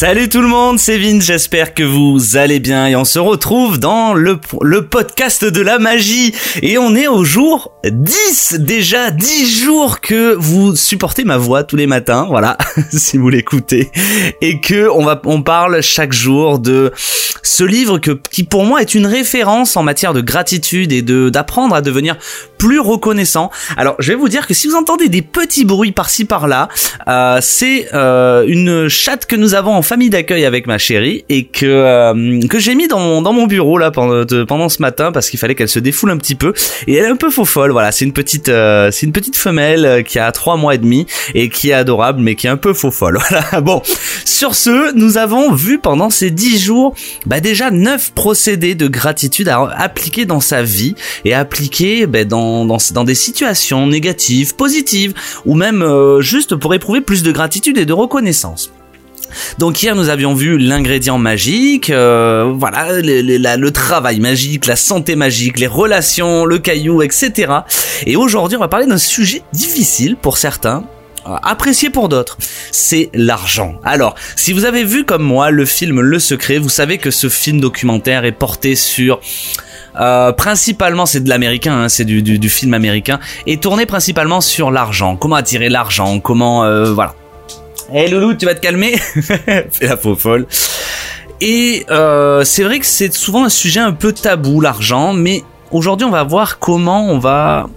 Salut tout le monde, c'est Vin, j'espère que vous allez bien et on se retrouve dans le, le podcast de la magie et on est au jour 10 déjà, 10 jours que vous supportez ma voix tous les matins, voilà, si vous l'écoutez et que on va on parle chaque jour de ce livre que qui pour moi est une référence en matière de gratitude et de d'apprendre à devenir plus reconnaissant. Alors, je vais vous dire que si vous entendez des petits bruits par-ci par-là, euh, c'est euh, une chatte que nous avons en famille d'accueil avec ma chérie et que euh, que j'ai mis dans mon dans mon bureau là pendant pendant ce matin parce qu'il fallait qu'elle se défoule un petit peu et elle est un peu faux folle. Voilà, c'est une petite euh, c'est une petite femelle euh, qui a trois mois et demi et qui est adorable mais qui est un peu faux folle. Voilà. Bon, sur ce, nous avons vu pendant ces dix jours bah déjà neuf procédés de gratitude à appliquer dans sa vie et appliquer bah, dans dans, des situations négatives, positives, ou même euh, juste pour éprouver plus de gratitude et de reconnaissance. Donc hier nous avions vu l'ingrédient magique, euh, voilà le, travail magique, la santé magique, les relations, le caillou, etc. Et aujourd'hui on va parler d'un sujet difficile pour certains, euh, apprécié pour d'autres, c'est l'argent. Alors, si vous avez vu comme moi le film Le Secret, vous savez que ce film documentaire est porté sur euh, principalement, c'est de l'américain, hein, c'est du, film américain, et tourné principalement sur l'argent. Comment attirer l'argent? Comment, voilà. Hey, Loulou, tu vas te calmer Fais la faux folle. Et euh, c'est vrai que c'est souvent un sujet un peu tabou, l'argent, mais aujourd'hui on va voir comment on va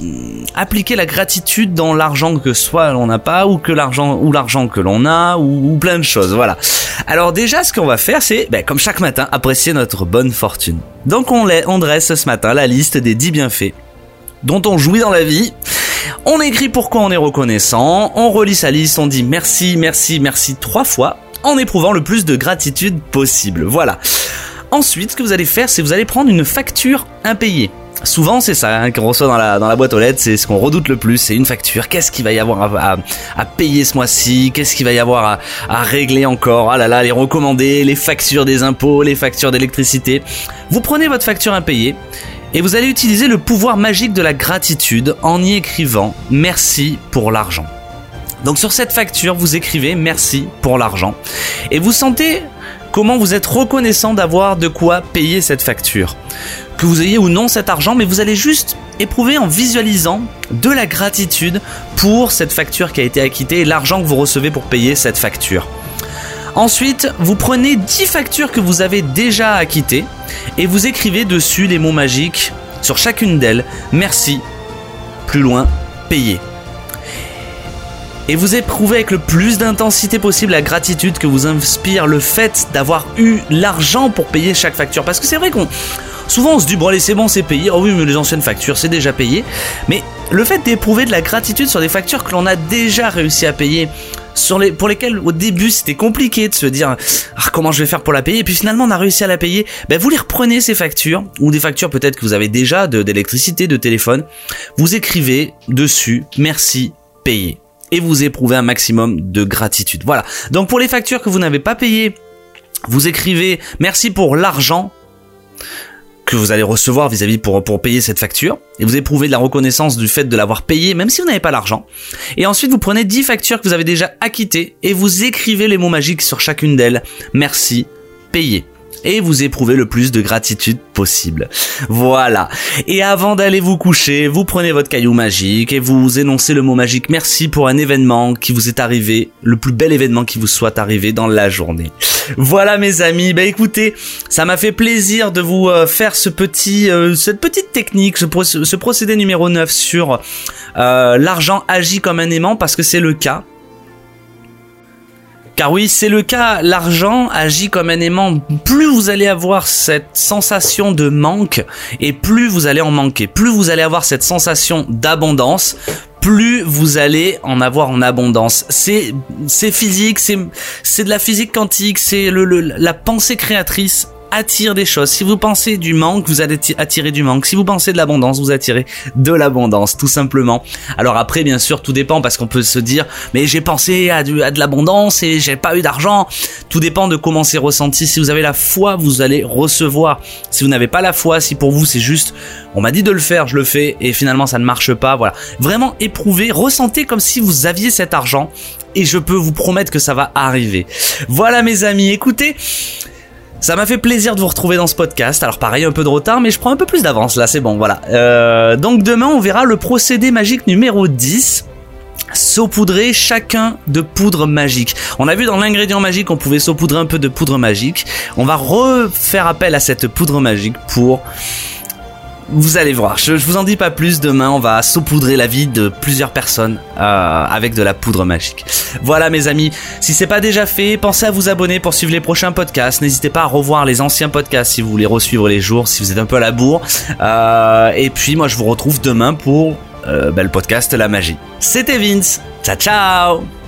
Hmm, appliquer la gratitude dans l'argent que soit l'on n'a pas ou que l'argent ou l'argent que l'on a ou, plein de choses. Voilà. Alors déjà, ce qu'on va faire, c'est, ben, comme chaque matin, apprécier notre bonne fortune. Donc on, on dresse ce matin la liste des 10 bienfaits dont on jouit dans la vie. On écrit pourquoi on est reconnaissant, on relit sa liste, on dit merci, merci, merci trois fois en éprouvant le plus de gratitude possible. Voilà. Ensuite, ce que vous allez faire, c'est vous allez prendre une facture impayée. Souvent, c'est ça hein, qu'on reçoit dans la, dans la boîte aux lettres, c'est ce qu'on redoute le plus, c'est une facture. Qu'est-ce qu'il va y avoir à, à, payer ce mois-ci? Qu'est-ce qu'il va y avoir à, à, régler encore? Ah là là, les recommandés, les factures des impôts, les factures d'électricité. Vous prenez votre facture impayée et vous allez utiliser le pouvoir magique de la gratitude en y écrivant merci pour l'argent. Donc sur cette facture, vous écrivez merci pour l'argent et vous sentez comment vous êtes reconnaissant d'avoir de quoi payer cette facture que vous ayez ou non cet argent, mais vous allez juste éprouver en visualisant de la gratitude pour cette facture qui a été acquittée et l'argent que vous recevez pour payer cette facture. Ensuite, vous prenez 10 factures que vous avez déjà acquittées et vous écrivez dessus les mots magiques sur chacune d'elles. Merci. Plus loin, payer. Et vous éprouvez avec le plus d'intensité possible la gratitude que vous inspire le fait d'avoir eu l'argent pour payer chaque facture. Parce que c'est vrai qu'on Souvent on se dit bon allez c'est bon c'est payé, oh oui mais les anciennes factures c'est déjà payé. Mais le fait d'éprouver de la gratitude sur des factures que l'on a déjà réussi à payer, pour lesquelles au début c'était compliqué de se dire ah, comment je vais faire pour la payer, et puis finalement on a réussi à la payer, ben vous les reprenez ces factures, ou des factures peut-être que vous avez déjà d'électricité, de, de téléphone, vous écrivez dessus merci payé et vous éprouvez un maximum de gratitude. Voilà. Donc pour les factures que vous n'avez pas payées, vous écrivez merci pour l'argent que vous allez recevoir vis-à-vis pour, pour payer cette facture. Et vous éprouvez de la reconnaissance du fait de l'avoir payé, même si vous n'avez pas l'argent. Et ensuite, vous prenez 10 factures que vous avez déjà acquittées et vous écrivez les mots magiques sur chacune d'elles. Merci, payé et vous éprouvez le plus de gratitude possible. Voilà. Et avant d'aller vous coucher, vous prenez votre caillou magique et vous énoncez le mot magique merci pour un événement qui vous est arrivé, le plus bel événement qui vous soit arrivé dans la journée. Voilà mes amis, bah écoutez, ça m'a fait plaisir de vous euh, faire ce petit, euh, cette petite technique, ce, procédé numéro 9 sur euh, l'argent agit comme un aimant parce que c'est le cas. Car oui, c'est le cas, l'argent agit comme un aimant. Plus vous allez avoir cette sensation de manque, et plus vous allez en manquer. Plus vous allez avoir cette sensation d'abondance, plus vous allez en avoir en abondance. C'est physique, c'est c'est de la physique quantique, c'est le, la pensée créatrice attire des choses. Si vous pensez du manque, vous allez attirer du manque. Si vous pensez de l'abondance, vous attirez de l'abondance, tout simplement. Alors après, bien sûr, tout dépend parce qu'on peut se dire, mais j'ai pensé à, du, à de l'abondance et j'ai pas eu d'argent. Tout dépend de comment c'est ressenti. Si vous avez la foi, vous allez recevoir. Si vous n'avez pas la foi, si pour vous c'est juste, on m'a dit de le faire, je le fais et finalement ça ne marche pas, voilà. Vraiment éprouvez, ressentez comme si vous aviez cet argent et je peux vous promettre que ça va arriver. Voilà mes amis, écoutez, ça m'a fait plaisir de vous retrouver dans ce podcast. Alors pareil, un peu de retard, mais je prends un peu plus d'avance là, c'est bon, voilà. Euh, donc demain, on verra le procédé magique numéro 10 saupoudrer chacun de poudre magique. On a vu dans l'ingrédient magique on pouvait saupoudrer un peu de poudre magique. On va refaire appel à cette poudre magique pour vous allez voir, je, vous en dis pas plus, demain on va saupoudrer la vie de plusieurs personnes euh, avec de la poudre magique. Voilà mes amis, si c'est pas déjà fait, pensez à vous abonner pour suivre les prochains podcasts, n'hésitez pas à revoir les anciens podcasts si vous voulez resuivre les jours, si vous êtes un peu à la bourre. Euh, et puis moi je vous retrouve demain pour euh, ben, le podcast La Magie. C'était Vince, ciao ciao